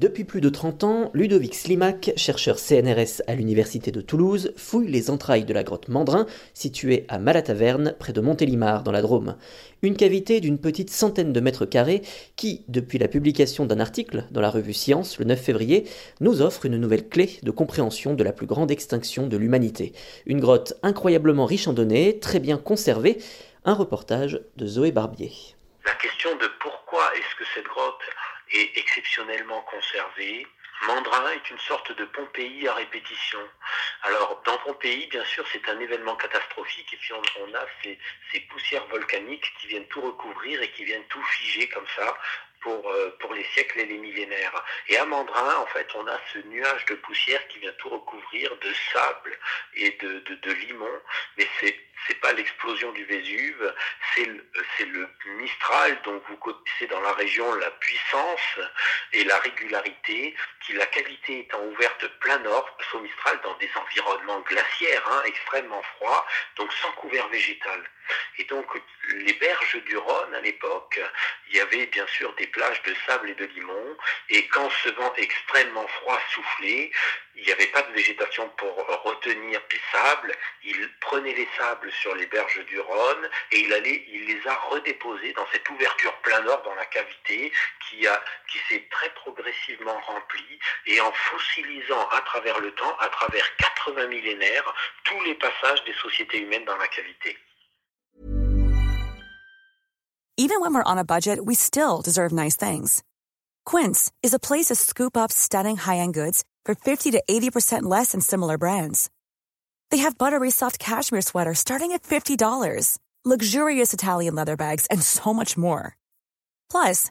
Depuis plus de 30 ans, Ludovic Slimak, chercheur CNRS à l'Université de Toulouse, fouille les entrailles de la grotte Mandrin, située à Malataverne, près de Montélimar, dans la Drôme. Une cavité d'une petite centaine de mètres carrés qui, depuis la publication d'un article dans la revue Science le 9 février, nous offre une nouvelle clé de compréhension de la plus grande extinction de l'humanité. Une grotte incroyablement riche en données, très bien conservée. Un reportage de Zoé Barbier. La question de pourquoi est-ce que cette grotte est exceptionnellement conservé. Mandrin est une sorte de Pompéi à répétition. Alors, dans Pompéi, bien sûr, c'est un événement catastrophique et puis on, a ces, poussières volcaniques qui viennent tout recouvrir et qui viennent tout figer comme ça pour, euh, pour les siècles et les millénaires. Et à Mandrin, en fait, on a ce nuage de poussière qui vient tout recouvrir de sable et de limon, mais c'est c'est pas l'explosion du Vésuve, c'est le, Mistral dont vous connaissez dans la région la puissance et la régularité, la cavité étant ouverte plein nord, Mistral dans des environnements glaciaires, hein, extrêmement froids, donc sans couvert végétal. Et donc les berges du Rhône à l'époque, il y avait bien sûr des plages de sable et de limon, et quand ce vent extrêmement froid soufflait, il n'y avait pas de végétation pour retenir les sables, il prenait les sables sur les berges du Rhône et il les a redéposés dans cette ouverture plein nord dans la cavité qui s'est très progressivement remplie et en fossilisant à travers le temps, à travers 80 millénaires, tous les passages des sociétés humaines dans la cavité. Even when we're on a budget, we still deserve nice things. Quince is a place to scoop up stunning high-end goods for 50 to 80% less than similar brands. They have buttery soft cashmere sweaters starting at $50, luxurious Italian leather bags, and so much more. Plus,